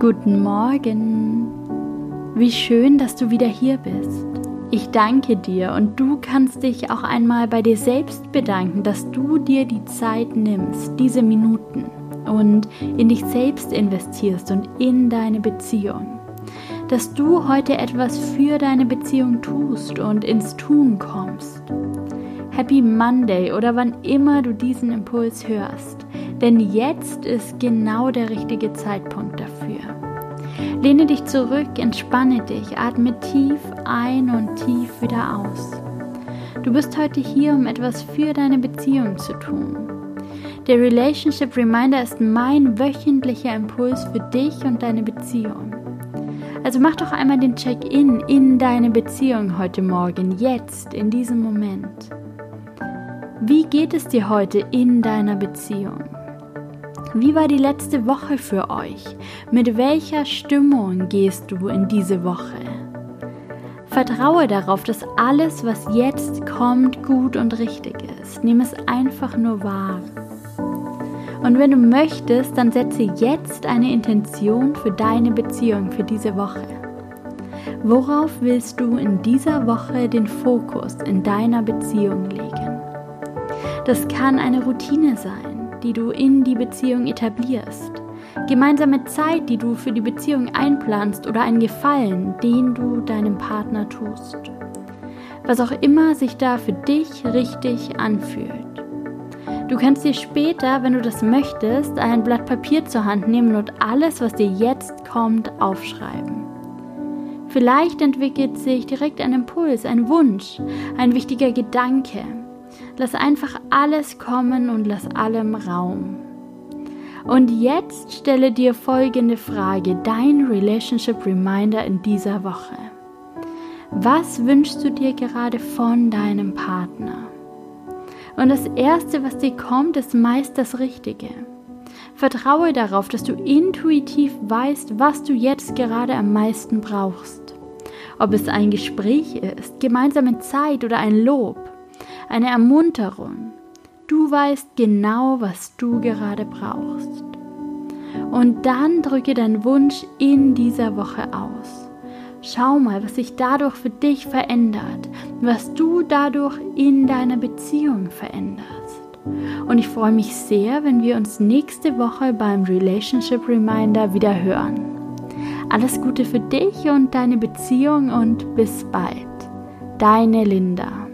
Guten Morgen. Wie schön, dass du wieder hier bist. Ich danke dir und du kannst dich auch einmal bei dir selbst bedanken, dass du dir die Zeit nimmst, diese Minuten und in dich selbst investierst und in deine Beziehung. Dass du heute etwas für deine Beziehung tust und ins Tun kommst. Happy Monday oder wann immer du diesen Impuls hörst. Denn jetzt ist genau der richtige Zeitpunkt dafür. Lehne dich zurück, entspanne dich, atme tief ein und tief wieder aus. Du bist heute hier, um etwas für deine Beziehung zu tun. Der Relationship Reminder ist mein wöchentlicher Impuls für dich und deine Beziehung. Also mach doch einmal den Check-in in deine Beziehung heute Morgen, jetzt, in diesem Moment. Wie geht es dir heute in deiner Beziehung? Wie war die letzte Woche für euch? Mit welcher Stimmung gehst du in diese Woche? Vertraue darauf, dass alles, was jetzt kommt, gut und richtig ist. Nimm es einfach nur wahr. Und wenn du möchtest, dann setze jetzt eine Intention für deine Beziehung für diese Woche. Worauf willst du in dieser Woche den Fokus in deiner Beziehung legen? Das kann eine Routine sein die du in die Beziehung etablierst. Gemeinsame Zeit, die du für die Beziehung einplanst oder einen Gefallen, den du deinem Partner tust. Was auch immer sich da für dich richtig anfühlt. Du kannst dir später, wenn du das möchtest, ein Blatt Papier zur Hand nehmen und alles, was dir jetzt kommt, aufschreiben. Vielleicht entwickelt sich direkt ein Impuls, ein Wunsch, ein wichtiger Gedanke, Lass einfach alles kommen und lass allem Raum. Und jetzt stelle dir folgende Frage, dein Relationship Reminder in dieser Woche. Was wünschst du dir gerade von deinem Partner? Und das Erste, was dir kommt, ist meist das Richtige. Vertraue darauf, dass du intuitiv weißt, was du jetzt gerade am meisten brauchst. Ob es ein Gespräch ist, gemeinsame Zeit oder ein Lob eine Ermunterung. Du weißt genau, was du gerade brauchst. Und dann drücke deinen Wunsch in dieser Woche aus. Schau mal, was sich dadurch für dich verändert, was du dadurch in deiner Beziehung veränderst. Und ich freue mich sehr, wenn wir uns nächste Woche beim Relationship Reminder wieder hören. Alles Gute für dich und deine Beziehung und bis bald. Deine Linda.